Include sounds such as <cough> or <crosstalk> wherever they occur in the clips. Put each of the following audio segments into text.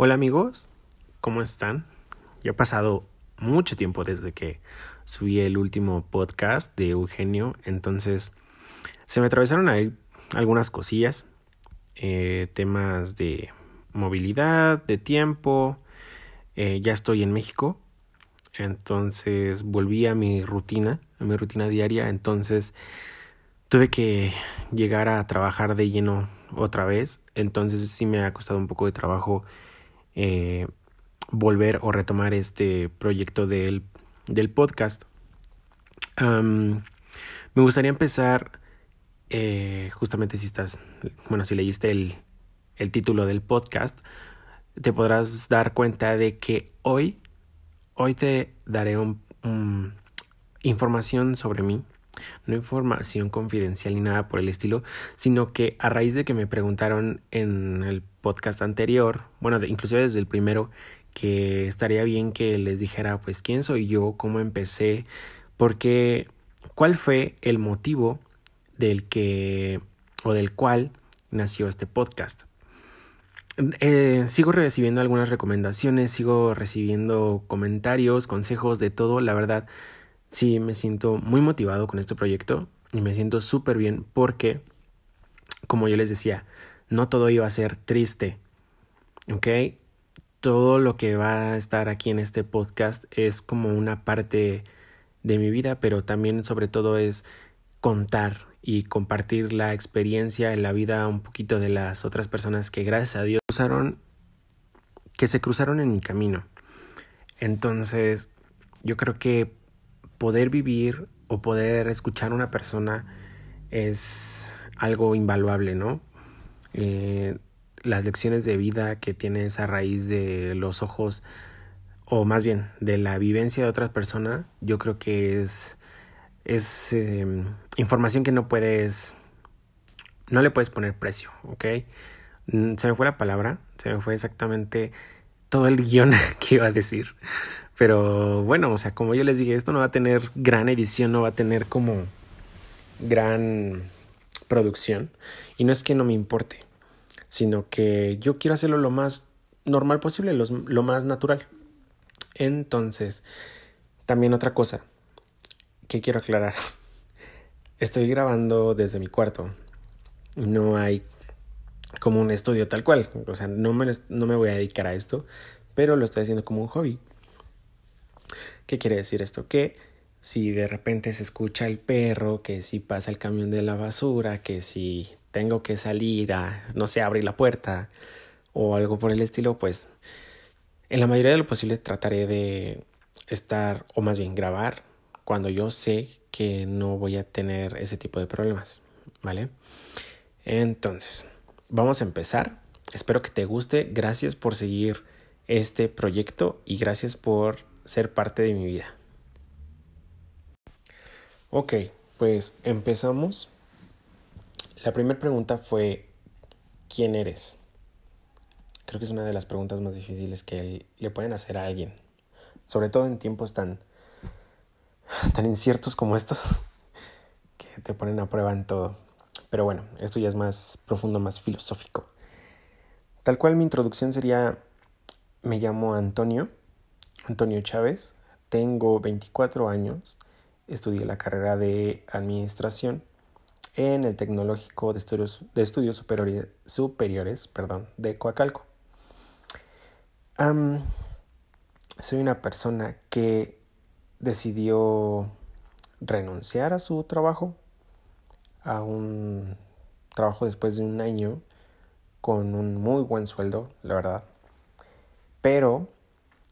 Hola amigos, ¿cómo están? Ya ha pasado mucho tiempo desde que subí el último podcast de Eugenio, entonces se me atravesaron ahí algunas cosillas, eh, temas de movilidad, de tiempo, eh, ya estoy en México, entonces volví a mi rutina, a mi rutina diaria, entonces tuve que llegar a trabajar de lleno otra vez, entonces sí me ha costado un poco de trabajo eh, volver o retomar este proyecto del, del podcast. me gustaría empezar, eh, justamente si estás, bueno, si leíste el, el título del podcast, te podrás dar cuenta de que hoy, hoy te daré un, información sobre mí, no información confidencial ni nada por el estilo, sino que a raíz de que me preguntaron en el podcast anterior, bueno, inclusive desde el primero, que estaría bien que les dijera pues quién soy yo, cómo empecé, porque cuál fue el motivo del que o del cual nació este podcast. Eh, sigo recibiendo algunas recomendaciones, sigo recibiendo comentarios, consejos de todo. La verdad, sí me siento muy motivado con este proyecto y me siento súper bien porque, como yo les decía, no todo iba a ser triste. ¿Ok? Todo lo que va a estar aquí en este podcast es como una parte de mi vida, pero también sobre todo es contar y compartir la experiencia en la vida un poquito de las otras personas que gracias a Dios cruzaron, que se cruzaron en mi camino. Entonces, yo creo que poder vivir o poder escuchar a una persona es algo invaluable, ¿no? Eh, las lecciones de vida que tienes a raíz de los ojos o más bien de la vivencia de otras personas, yo creo que es, es em, información que no puedes, no le puedes poner precio, ¿ok? Mm, se me fue la palabra, se me fue exactamente todo el guion <laughs> que iba a decir. Pero bueno, o sea, como yo les dije, esto no va a tener gran edición, no va a tener como gran producción. Y no es que no me importe, sino que yo quiero hacerlo lo más normal posible, lo, más natural. Entonces, también otra cosa que quiero aclarar. <laughs> Estoy grabando desde mi cuarto. No hay como un estudio tal cual. O sea, no me, no me voy a dedicar a esto, pero lo estoy haciendo como un hobby. ¿Qué quiere decir esto? Que si de repente se escucha el perro, que si pasa el camión de la basura, que si tengo que salir a, no sé, abrir la puerta o algo por el estilo, pues en la mayoría de lo posible trataré de estar, o más bien grabar, cuando yo sé que no voy a tener ese tipo de problemas, ¿vale? Entonces, vamos a empezar. Espero que te guste. Gracias por seguir este proyecto y gracias por ser parte de mi vida. Ok, pues empezamos. La primera pregunta fue, ¿quién eres? Creo que es una de las preguntas más difíciles que le pueden hacer a alguien, sobre todo en tiempos tan, tan inciertos como estos, <laughs> que te ponen a prueba en todo. Pero bueno, esto ya es más profundo, más filosófico. Tal cual mi introducción sería, me llamo Antonio, Antonio Chávez, tengo 24 años, estudié la carrera de administración en el Tecnológico de Estudios, superiores, superiores perdón, de Coacalco. soy una persona que decidió renunciar a su trabajo, a un trabajo después de un año con un muy buen sueldo, la verdad. Pero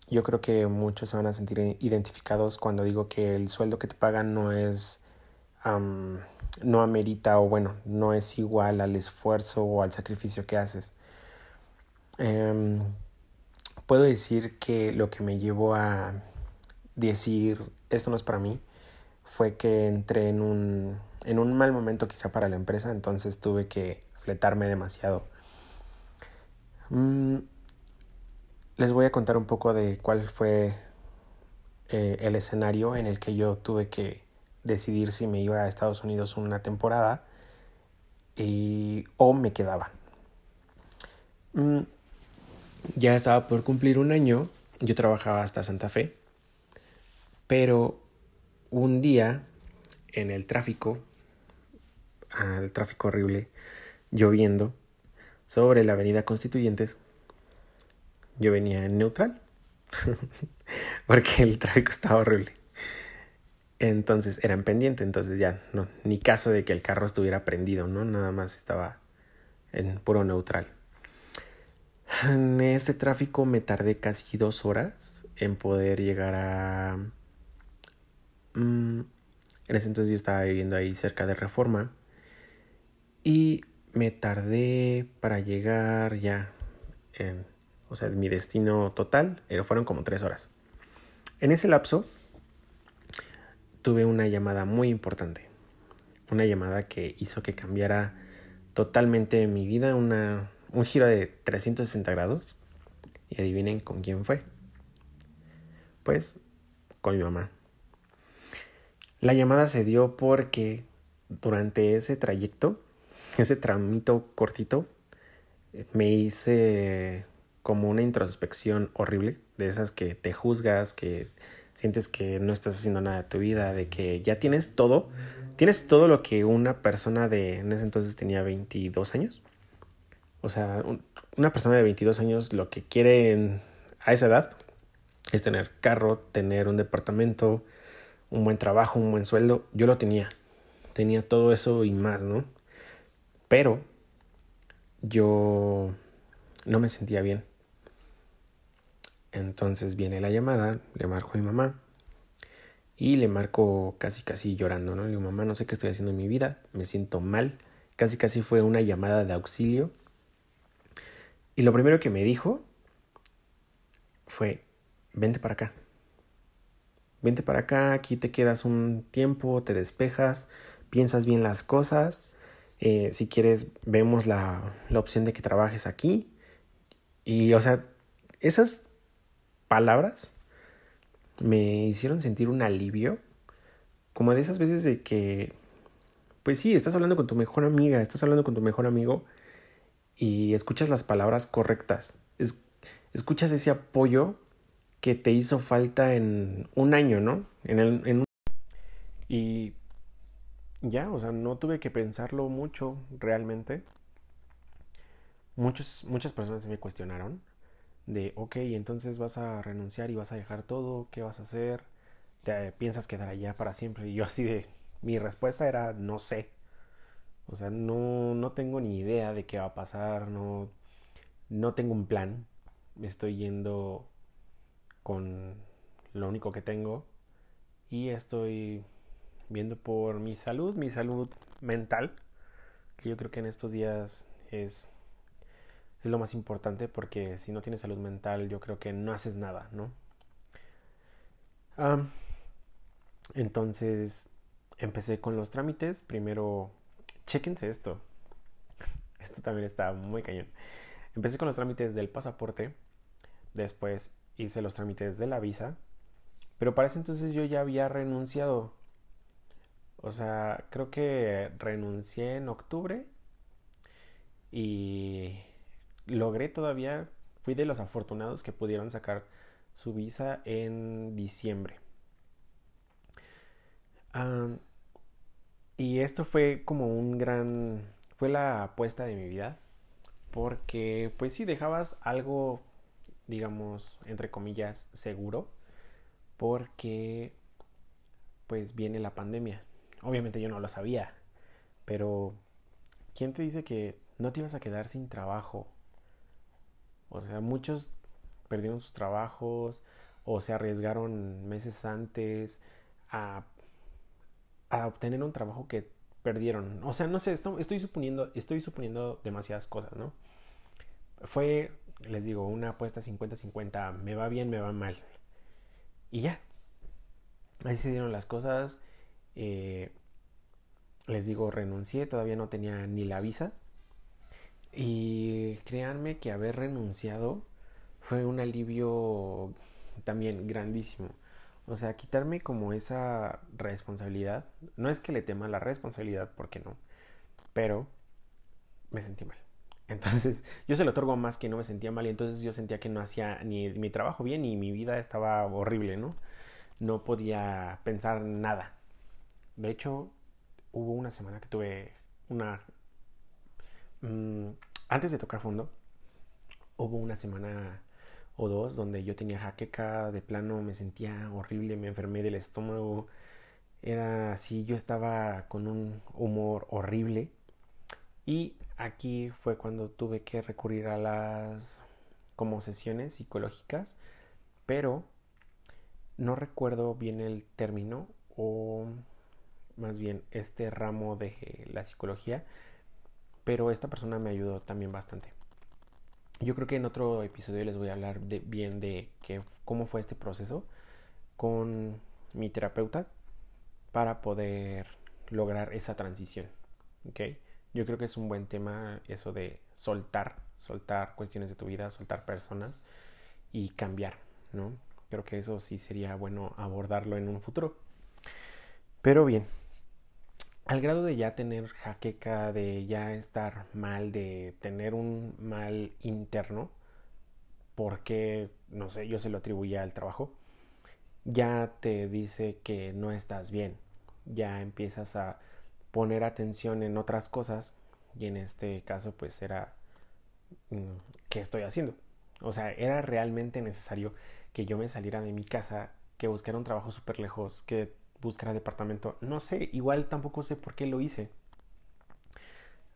yo creo que muchos se van a sentir identificados cuando digo que el sueldo que te pagan no es, no amerita o bueno, no es igual al esfuerzo o al sacrificio que haces. Em, puedo decir que lo que me llevó a decir esto no es para mí fue que entré en un, en un mal momento quizá para la empresa, entonces tuve que fletarme demasiado. Mm, les voy a contar un poco de cuál fue eh, el escenario en el que yo tuve que decidir si me iba a Estados Unidos una temporada y, o me quedaba. Mm, ya estaba por cumplir un año, yo trabajaba hasta Santa Fe, pero un día en el tráfico, al tráfico horrible, lloviendo, sobre la avenida Constituyentes, yo venía en neutral, <laughs> porque el tráfico estaba horrible. Entonces era en pendiente, entonces ya no, ni caso de que el carro estuviera prendido, ¿no? Nada más estaba en puro neutral. En este tráfico me tardé casi dos horas en poder llegar a... Mm, en ese entonces yo estaba viviendo ahí cerca de Reforma y me tardé para llegar ya en... O sea, mi destino total pero fueron como tres horas. En ese lapso tuve una llamada muy importante. Una llamada que hizo que cambiara totalmente mi vida, una, un giro de 360 grados. Y adivinen con quién fue. Pues con mi mamá. La llamada se dio porque durante ese trayecto, ese tramito cortito, me hice como una introspección horrible, de esas que te juzgas, que sientes que no estás haciendo nada de tu vida, de que ya tienes todo, tienes todo lo que una persona de, en ese entonces tenía 22 años. O sea, una persona de 22 años lo que quiere a esa edad es tener carro, tener un departamento, un buen trabajo, un buen sueldo. Yo lo tenía. Tenía todo eso y más, ¿no? Pero yo no me sentía bien. Entonces viene la llamada, le marco a mi mamá y le marco casi casi llorando, ¿no? Le digo, mamá, no sé qué estoy haciendo en mi vida, me siento mal. Casi casi fue una llamada de auxilio. Y lo primero que me dijo fue, vente para acá. Vente para acá, aquí te quedas un tiempo, te despejas, piensas bien las cosas. Eh, si quieres, vemos la, la opción de que trabajes aquí. Y, o sea, esas palabras me hicieron sentir un alivio, como de esas veces de que, pues sí, estás hablando con tu mejor amiga, estás hablando con tu mejor amigo y escuchas las palabras correctas, es, escuchas ese apoyo que te hizo falta en un año, ¿no? En el, en Y ya, o sea, no tuve que pensarlo mucho realmente. Muchos, muchas personas me cuestionaron de, ok, entonces vas a renunciar y vas a dejar todo, ¿qué vas a hacer? ¿Te piensas quedar allá para siempre? Y yo así de, mi respuesta era, no sé. O sea, no, no tengo ni idea de qué va a pasar, no, no tengo un plan. Me estoy yendo con lo único que tengo y estoy viendo por mi salud, mi salud mental, que yo creo que en estos días es es lo más importante porque si no tienes salud mental yo creo que no haces nada, ¿no? entonces empecé con los trámites. Primero, chequense esto. <laughs> Esto también está muy cañón. Empecé con los trámites del pasaporte. Después hice los trámites de la visa. Pero para ese entonces yo ya había renunciado. O sea, creo que renuncié en octubre. Y logré todavía, fui de los afortunados que pudieron sacar su visa en diciembre. y esto fue como un gran, fue la apuesta de mi vida, porque pues si dejabas algo, digamos, entre comillas, seguro, porque pues viene la pandemia. Obviamente yo no lo sabía, pero ¿quién te dice que no te ibas a quedar sin trabajo o sea, muchos perdieron sus trabajos o se arriesgaron meses antes a, obtener un trabajo que perdieron. O sea, no sé, estoy suponiendo, estoy suponiendo demasiadas cosas, ¿no? Fue, les digo, una apuesta 50-50, me va bien, me va mal. Y ya. Así se dieron las cosas. Eh, les digo, renuncié, todavía no tenía ni la visa. Y créanme que haber renunciado fue un alivio también grandísimo. O sea, quitarme como esa responsabilidad. No es que le tema la responsabilidad, porque no. Pero me sentí mal. <laughs> Entonces yo se lo otorgo más que no me sentía mal y entonces yo sentía que no hacía ni mi trabajo bien y mi vida estaba horrible, ¿no? No podía pensar nada. De hecho, hubo una semana que tuve una... Mmm, antes de tocar fondo, hubo una semana o dos donde yo tenía jaqueca, de plano me sentía horrible, me enfermé del estómago, era así, yo estaba con un humor horrible. Y aquí fue cuando tuve que recurrir a las como sesiones psicológicas, pero no recuerdo bien el término o más bien este ramo de la psicología, pero esta persona me ayudó también bastante. Yo creo que en otro episodio les voy a hablar bien de que, cómo fue este proceso con mi terapeuta para poder lograr esa transición. ¿okay? Yo creo que es un buen tema eso de soltar, soltar cuestiones de tu vida, soltar personas y cambiar, ¿no? Creo que eso sí sería bueno abordarlo en un futuro. Pero bien, al grado de ya tener jaqueca, de ya estar mal, de tener un mal interno, porque, no sé, yo se lo atribuía al trabajo, ya te dice que no estás bien, ya empiezas a poner atención en otras cosas y en este caso pues era mm, ¿qué estoy haciendo? O sea, era realmente necesario que yo me saliera de mi casa, que buscara un trabajo súper lejos, que buscar departamento. No sé, igual tampoco sé por qué lo hice.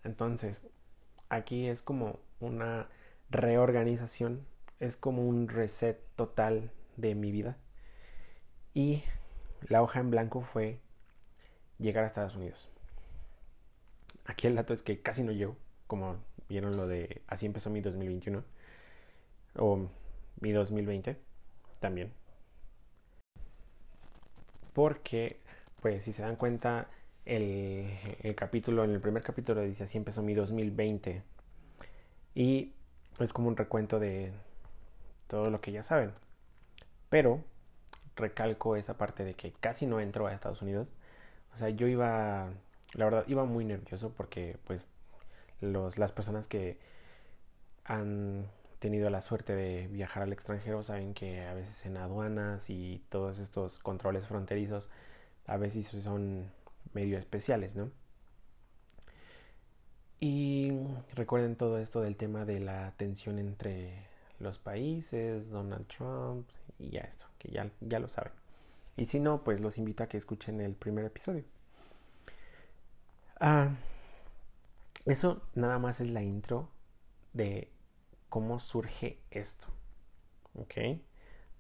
Entonces, aquí es como una reorganización, es como un reset total de mi vida. Y la hoja en blanco fue llegar a Estados Unidos. Aquí el dato es que casi no llego, como vieron lo de así empezó mi 2021 o mi 2020 también porque, pues, si se dan cuenta, el, el, capítulo, en el primer capítulo dice así empezó mi 2020 y es como un recuento de todo lo que ya saben. Pero recalco esa parte de que casi no entro a Estados Unidos. O sea, yo iba, la verdad, iba muy nervioso porque pues los, las personas que han tenido la suerte de viajar al extranjero saben que a veces en aduanas y todos estos controles fronterizos a veces son medio especiales, ¿no? Y recuerden todo esto del tema de la tensión entre los países, Donald Trump y ya esto, que ya, ya lo saben. Y si no, pues los invito a que escuchen el primer episodio. Ah, eso nada más es la intro de cómo surge esto. ¿Ok?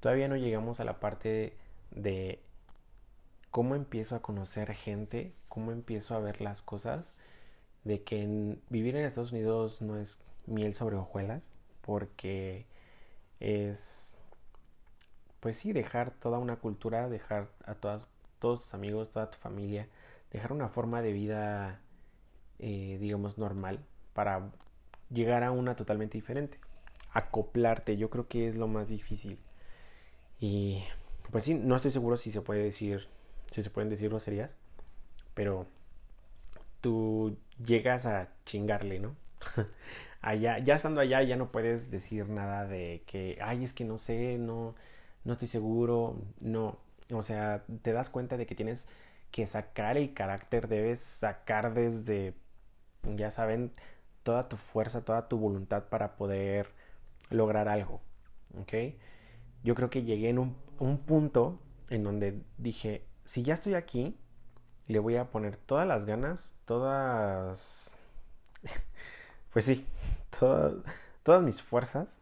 Todavía no llegamos a la parte de, cómo empiezo a conocer gente, cómo empiezo a ver las cosas, de que vivir en Estados Unidos no es miel sobre hojuelas, porque es, pues sí, dejar toda una cultura, dejar a todos tus amigos, toda tu familia, dejar una forma de vida, eh, digamos, normal para llegar a una totalmente diferente. Acoplarte, yo creo que es lo más difícil. Y pues sí, no estoy seguro si se puede decir, si se pueden decir groserías, pero tú llegas a chingarle, ¿no? <laughs> allá, ya estando allá, ya no puedes decir nada de que, ay, es que no sé, no, no estoy seguro, no. O sea, te das cuenta de que tienes que sacar el carácter, debes sacar desde, ya saben, toda tu fuerza, toda tu voluntad para poder lograr algo. ¿Ok? Yo creo que llegué en un, un punto en donde dije, si ya estoy aquí, le voy a poner todas las ganas, todas... <laughs> pues sí, <laughs> todas mis fuerzas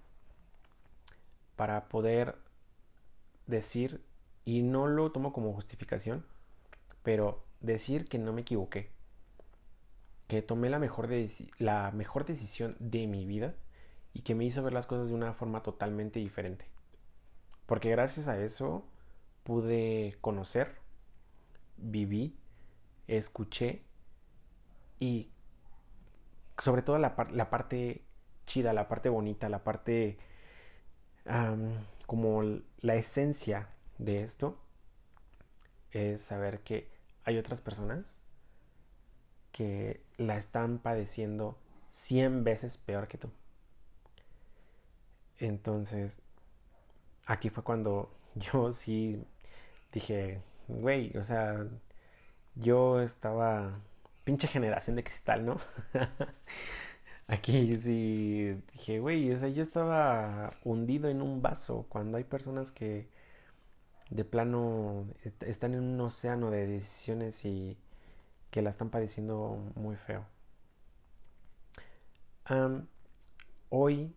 para poder decir, y no lo tomo como justificación, pero decir que no me equivoqué que tomé la mejor, la mejor decisión de mi vida y que me hizo ver las cosas de una forma totalmente diferente. Porque gracias a eso pude conocer, viví, escuché y sobre todo la, la parte chida, la parte bonita, la parte como la esencia de esto es saber que hay otras personas que la están padeciendo 100 veces peor que tú. Entonces, aquí fue cuando <laughs> yo sí dije, güey, o sea, yo estaba pinche generación de cristal, ¿no? <laughs> Aquí sí dije, güey, o sea, yo estaba hundido en un vaso cuando hay personas que de plano están en un océano de decisiones y que la están padeciendo muy feo. hoy,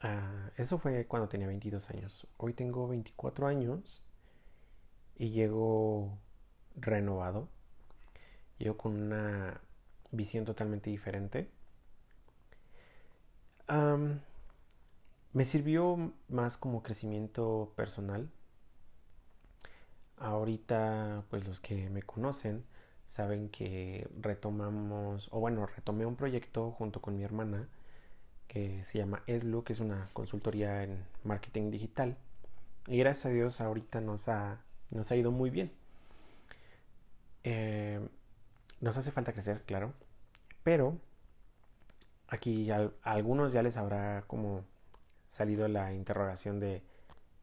ah, eso fue cuando tenía 22 años. Hoy tengo 24 años y llego renovado. Llego con una visión totalmente diferente. me sirvió más como crecimiento personal. Ahorita, pues los que me conocen saben que retomamos, o bueno, retomé un proyecto junto con mi hermana que se llama ESLU, que es una consultoría en marketing digital. Y gracias a Dios ahorita nos ha, nos ha ido muy bien. Eh, nos hace falta crecer, claro. Pero aquí a, algunos ya les habrá como salido la interrogación de,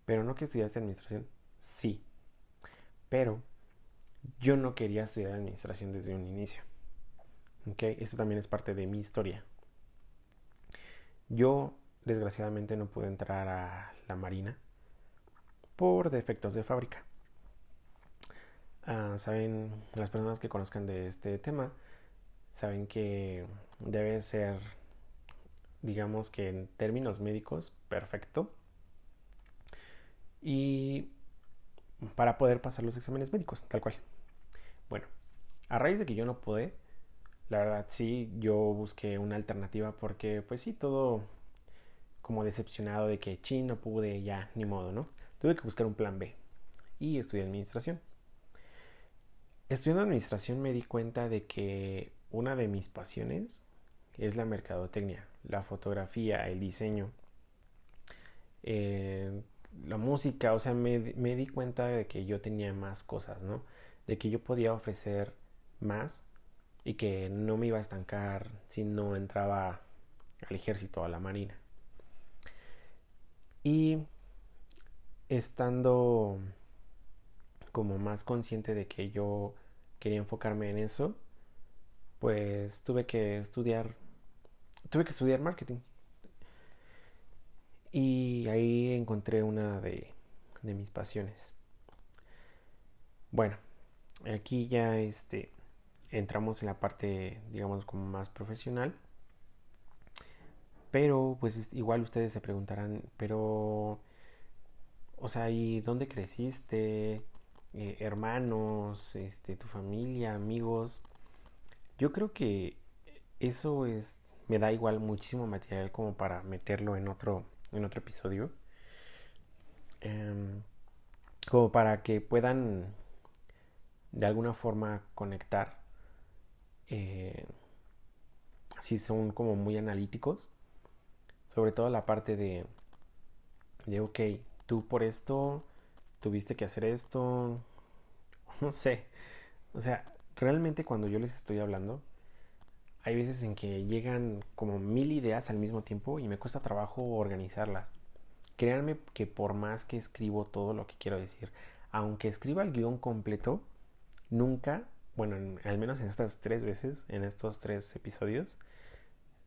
pero no que estudiaste administración. Sí, pero yo no quería estudiar administración desde un inicio. Okay, esto también es parte de mi historia. Yo, desgraciadamente, no pude entrar a la Marina por defectos de fábrica. Ah, saben, las personas que conozcan de este tema, saben que debe ser, digamos que en términos médicos, perfecto. Y para poder pasar los exámenes médicos, tal cual. Bueno, a raíz de que yo no pude, la verdad sí, yo busqué una alternativa porque pues sí, todo como decepcionado de que chin, no pude, ya, ni modo, ¿no? Tuve que buscar un plan B y estudié administración. Estudiando administración me di cuenta de que una de mis pasiones es la mercadotecnia, la fotografía, el diseño. Eh, la música, o sea, me, di cuenta de que yo tenía más cosas, ¿no? De que yo podía ofrecer más y que no me iba a estancar si no entraba al ejército, a la marina. Y estando como más consciente de que yo quería enfocarme en eso, pues tuve que estudiar, tuve que estudiar marketing. Y ahí encontré una de, mis pasiones. Bueno, aquí ya este entramos en la parte digamos como más profesional. Pero pues igual ustedes se preguntarán, pero o sea, ¿y dónde creciste? Eh, hermanos, este, tu familia, amigos. Yo creo que eso es me da igual muchísimo material como para meterlo en otro en otro episodio. Em, como para que puedan de alguna forma conectar. Eh, si son como muy analíticos. Sobre todo la parte de, de, ok, tú por esto tuviste que hacer esto. <laughs> No sé. O sea, realmente cuando yo les estoy hablando, hay veces en que llegan como mil ideas al mismo tiempo y me cuesta trabajo organizarlas. Créanme que por más que escribo todo lo que quiero decir, aunque escriba el guion completo, nunca, bueno, al menos en estas tres veces, en estos tres episodios,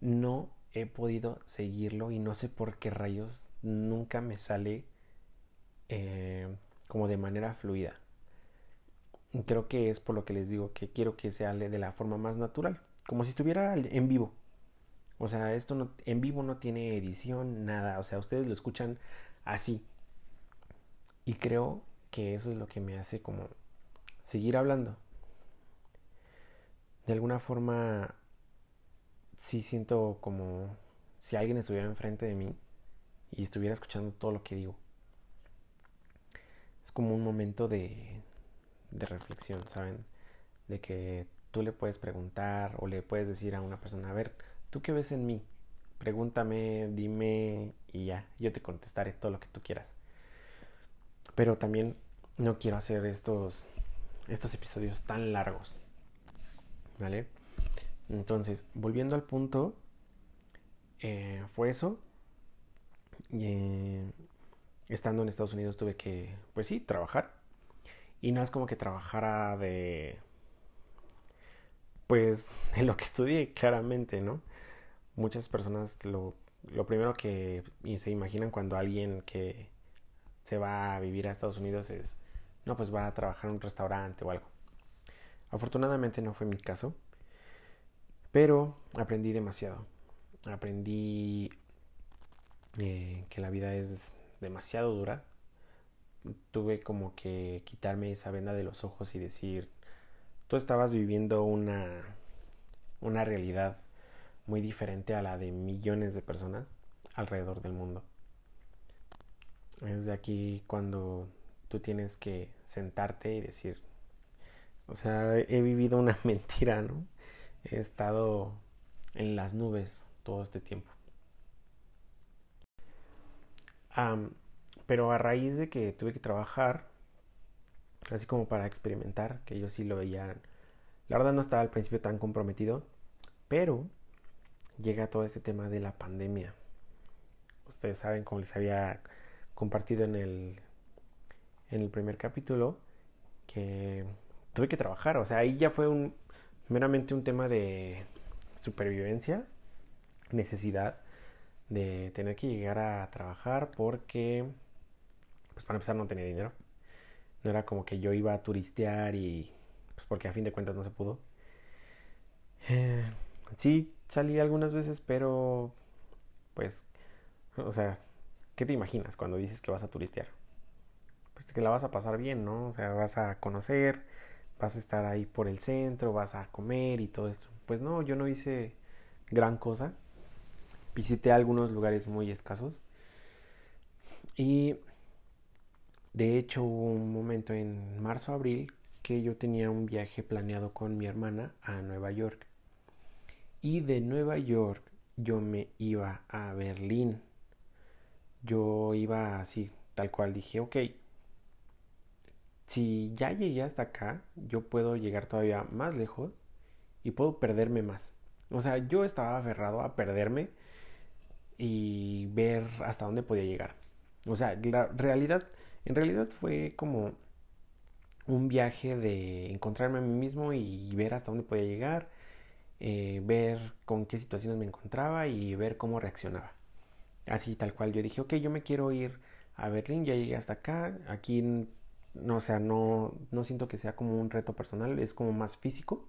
no he podido seguirlo y no sé por qué rayos nunca me sale eh, como de manera fluida. Creo que es por lo que les digo que quiero que sea de la forma más natural como si estuviera en vivo. O sea, esto no, en vivo no tiene edición, nada. O sea, ustedes lo escuchan así. Y creo que eso es lo que me hace como seguir hablando. De alguna forma, sí siento como si alguien estuviera enfrente de mí y estuviera escuchando todo lo que digo. Es como un momento de, de reflexión, ¿saben? De que tú le puedes preguntar o le puedes decir a una persona, a ver, ¿tú qué ves en mí? Pregúntame, dime y ya, yo te contestaré todo lo que tú quieras. Pero también no quiero hacer estos, estos episodios tan largos. ¿Vale? Entonces, volviendo al punto, eh, fue eso. Eh, estando en Estados Unidos tuve que, pues sí, trabajar. Y no es como que trabajara de, pues, <laughs> en lo que estudié, claramente, ¿no? Muchas personas lo, lo primero que se imaginan cuando alguien que se va a vivir a Estados Unidos es, no, pues va a trabajar en un restaurante o algo. Afortunadamente no fue mi caso, pero aprendí demasiado. Aprendí eh, que la vida es demasiado dura. Tuve como que quitarme esa venda de los ojos y decir, tú estabas viviendo una, una realidad muy diferente a la de millones de personas alrededor del mundo. Es de aquí cuando tú tienes que sentarte y decir, o sea, he vivido una <laughs> mentira, ¿no? He estado en las nubes todo este tiempo. pero a raíz de que tuve que trabajar, así como para experimentar, que yo sí lo veía, la verdad no estaba al principio tan comprometido, pero llega todo este tema de la pandemia. Ustedes saben, como les había compartido en el, en el primer capítulo, que tuve que trabajar, o sea, ahí ya fue un, meramente un tema de supervivencia, necesidad de tener que llegar a trabajar porque, pues para empezar no tenía dinero. No era como que yo iba a turistear y, pues porque a fin de cuentas no se pudo. Eh, sí, salí algunas veces, pero, pues, o sea, ¿qué te imaginas cuando dices que vas a turistear? Pues que la vas a pasar bien, ¿no? O sea, vas a conocer, vas a estar ahí por el centro, vas a comer y todo esto. Pues no, yo no hice gran cosa. Visité algunos lugares muy escasos. Y de hecho hubo un momento en marzo, abril, que yo tenía un viaje planeado con mi hermana a Nueva York. Y de Nueva York yo me iba a Berlín. Yo iba así, tal cual dije, ok, si ya llegué hasta acá, yo puedo llegar todavía más lejos y puedo perderme más. O sea, yo estaba aferrado a perderme y ver hasta dónde podía llegar. O sea, la realidad, en realidad fue como un viaje de encontrarme a mí mismo y ver hasta dónde podía llegar, eh, ver con qué situaciones me encontraba y ver cómo reaccionaba. Así tal cual yo dije, ok, yo me quiero ir a Berlín, ya llegué hasta acá, aquí no, o sea, no, no siento que sea como un reto personal, es como más físico.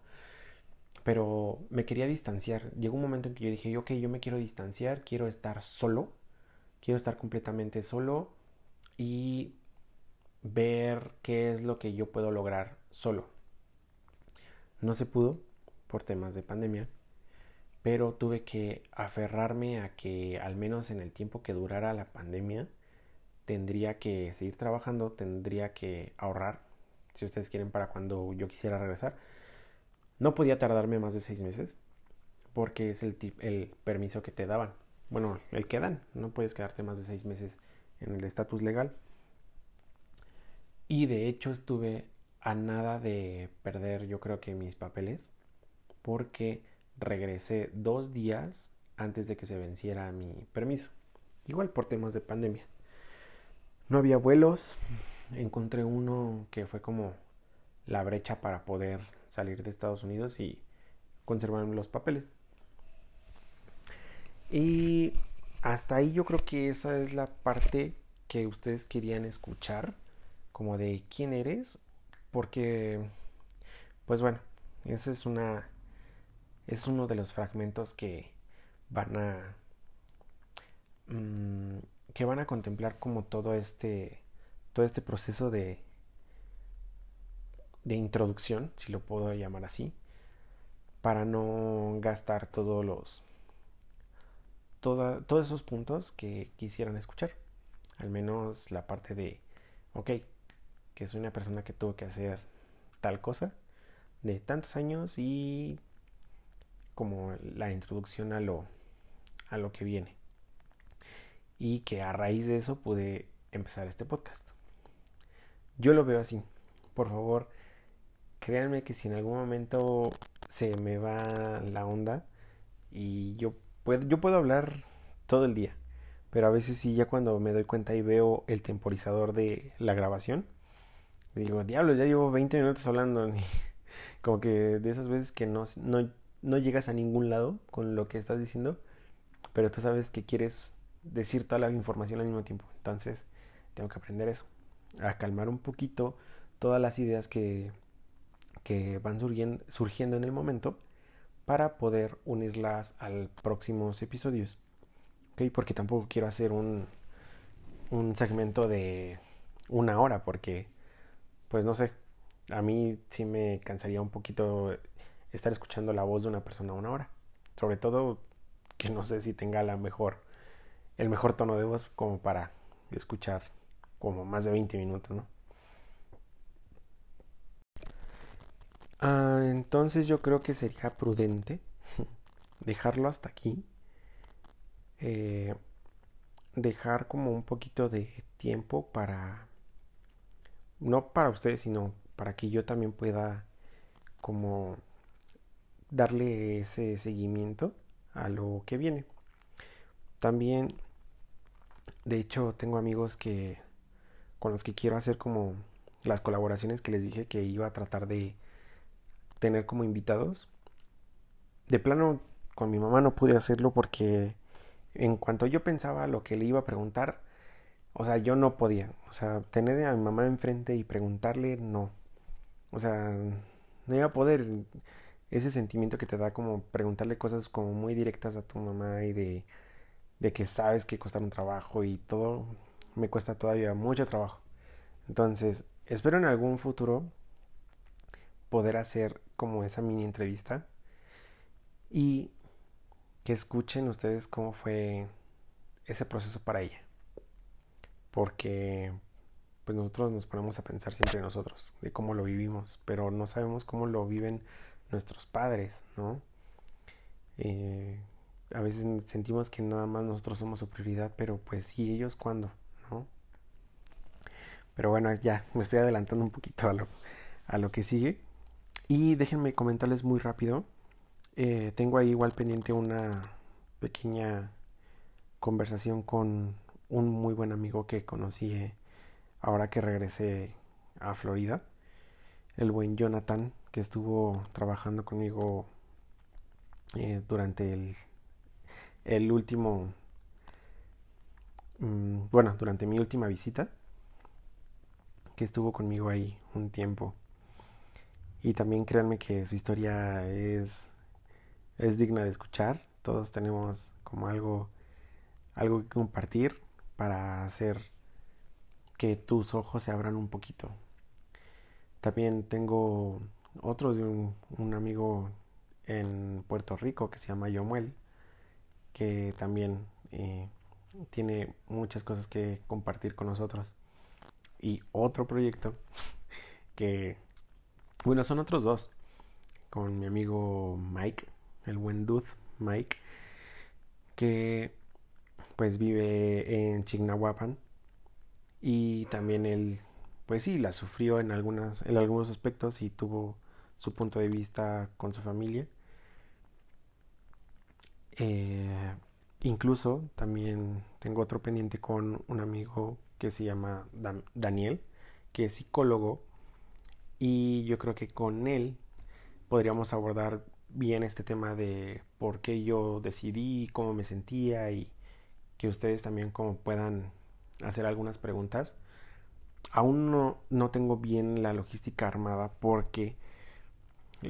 Pero me quería distanciar. Llegó un momento en que yo dije, ok, yo me quiero distanciar, quiero estar solo, quiero estar completamente solo y ver qué es lo que yo puedo lograr solo. No se pudo por temas de pandemia, pero tuve que aferrarme a que al menos en el tiempo que durara la pandemia, tendría que seguir trabajando, tendría que ahorrar, si ustedes quieren, para cuando yo quisiera regresar. No podía tardarme más de seis meses, porque es el, permiso que te daban. Bueno, el que dan, no puedes quedarte más de seis meses en el estatus legal. Y de hecho estuve a nada de perder yo creo que mis papeles, porque regresé dos días antes de que se venciera mi permiso. Igual por temas de pandemia. No había vuelos. Encontré uno que fue como la brecha para poder salir de Estados Unidos y conservar los papeles. Y hasta ahí yo creo que esa es la parte que ustedes querían escuchar, como de quién eres, porque, pues bueno, ese es una, es uno de los fragmentos que van a mm, que van a contemplar como todo este todo este proceso de de introducción, si lo puedo llamar así, para no gastar todos los todos esos puntos que quisieran escuchar. Al menos la parte de, ok, que soy una persona que tuvo que hacer tal cosa de tantos años y como la introducción a lo, a lo que viene y que a raíz de eso pude empezar este podcast. Yo lo veo así. Por favor, créanme que si en algún momento se me va la onda y yo puedo, yo puedo hablar todo el día, pero a veces sí ya cuando me doy cuenta y veo el temporizador de la grabación, digo, diablos, ya llevo 20 minutos hablando. <laughs> Como que de esas veces que no, no, no llegas a ningún lado con lo que estás diciendo, pero tú sabes que quieres decir toda la información al mismo tiempo. Entonces, tengo que aprender eso, a calmar un poquito todas las ideas que, que van surgiendo, en el momento para poder unirlas al próximos episodios. ¿Ok? Porque tampoco quiero hacer un, un segmento de una hora, porque, pues no sé, a mí sí me cansaría un poquito estar escuchando la voz de una persona una hora. Sobre todo que no sé si tenga la mejor, el mejor tono de voz como para escuchar como más de 20 minutos, ¿no? Ah, entonces yo creo que sería prudente <laughs> dejarlo hasta aquí. Eh, dejar como un poquito de tiempo para, no para ustedes, sino para que yo también pueda como darle ese seguimiento a lo que viene. También, de hecho, tengo amigos que con los que quiero hacer como las colaboraciones que les dije que iba a tratar de tener como invitados. De plano, con mi mamá no pude hacerlo porque en cuanto yo pensaba lo que le iba a preguntar, o sea, yo no podía. O sea, tener a mi mamá enfrente y preguntarle, no. O sea, no iba a poder ese sentimiento que te da como preguntarle cosas como muy directas a tu mamá y de, de que sabes que cuesta un trabajo y todo me cuesta todavía mucho trabajo. Entonces, espero en algún futuro poder hacer como esa mini entrevista y que escuchen ustedes cómo fue ese proceso para ella. Porque pues nosotros nos ponemos a pensar siempre nosotros, de cómo lo vivimos, pero no sabemos cómo lo viven nuestros padres, ¿no? Eh, a veces sentimos que nada más nosotros somos su prioridad, pero pues sí, ellos cuándo, ¿no? Pero bueno, ya me estoy adelantando un poquito a lo, a lo que sigue. Y déjenme comentarles muy rápido. Eh, tengo ahí igual pendiente una pequeña conversación con un muy buen amigo que conocí eh, ahora que regresé a Florida, el buen Jonathan, que estuvo trabajando conmigo eh, durante el, el último, mm, bueno, durante mi última visita, que estuvo conmigo ahí un tiempo. Y también créanme que su historia es, es digna de escuchar. Todos tenemos como algo, algo que compartir para hacer que tus ojos se abran un poquito. También tengo otro de un, amigo en Puerto Rico que se llama Yomuel, que también eh, tiene muchas cosas que compartir con nosotros. Y otro proyecto <laughs> que, bueno, son otros dos, con mi amigo Mike, el buen Mike, que pues vive en Chignahuapan y también él pues sí la sufrió en algunas en algunos aspectos y tuvo su punto de vista con su familia eh, incluso también tengo otro pendiente con un amigo que se llama Daniel que es psicólogo y yo creo que con él podríamos abordar bien este tema de por qué yo decidí, cómo me sentía y que ustedes también como puedan hacer algunas preguntas. Aún no, no tengo bien la logística armada porque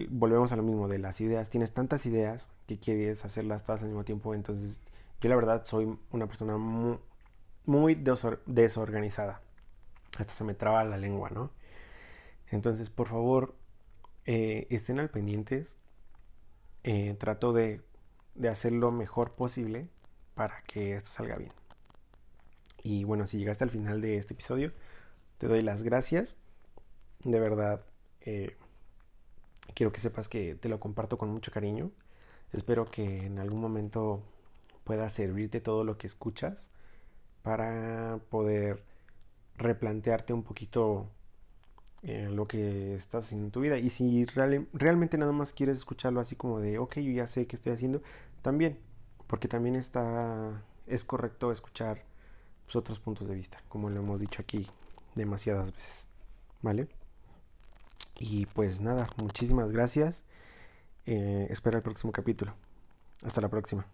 volvemos a lo mismo de las ideas. Tienes tantas ideas que quieres hacerlas todas al mismo tiempo. Entonces yo la verdad soy una persona muy, desorganizada. Hasta se me traba la lengua, ¿no? Entonces, por favor, eh, estén al pendientes. Eh, trato de, de hacer lo mejor posible para que esto salga bien. Y bueno, si llegaste al final de este episodio, te doy las gracias. De verdad, eh, quiero que sepas que te lo comparto con mucho cariño. Espero que en algún momento pueda servirte todo lo que escuchas para poder replantearte un poquito eh, lo que estás haciendo en tu vida. Y si realmente nada más quieres escucharlo así como de, ok, yo ya sé qué estoy haciendo, también, porque también está, es correcto escuchar pues, otros puntos de vista, como lo hemos dicho aquí demasiadas veces. ¿Vale? Y pues nada, muchísimas gracias. Eh, espera el próximo capítulo. Hasta la próxima.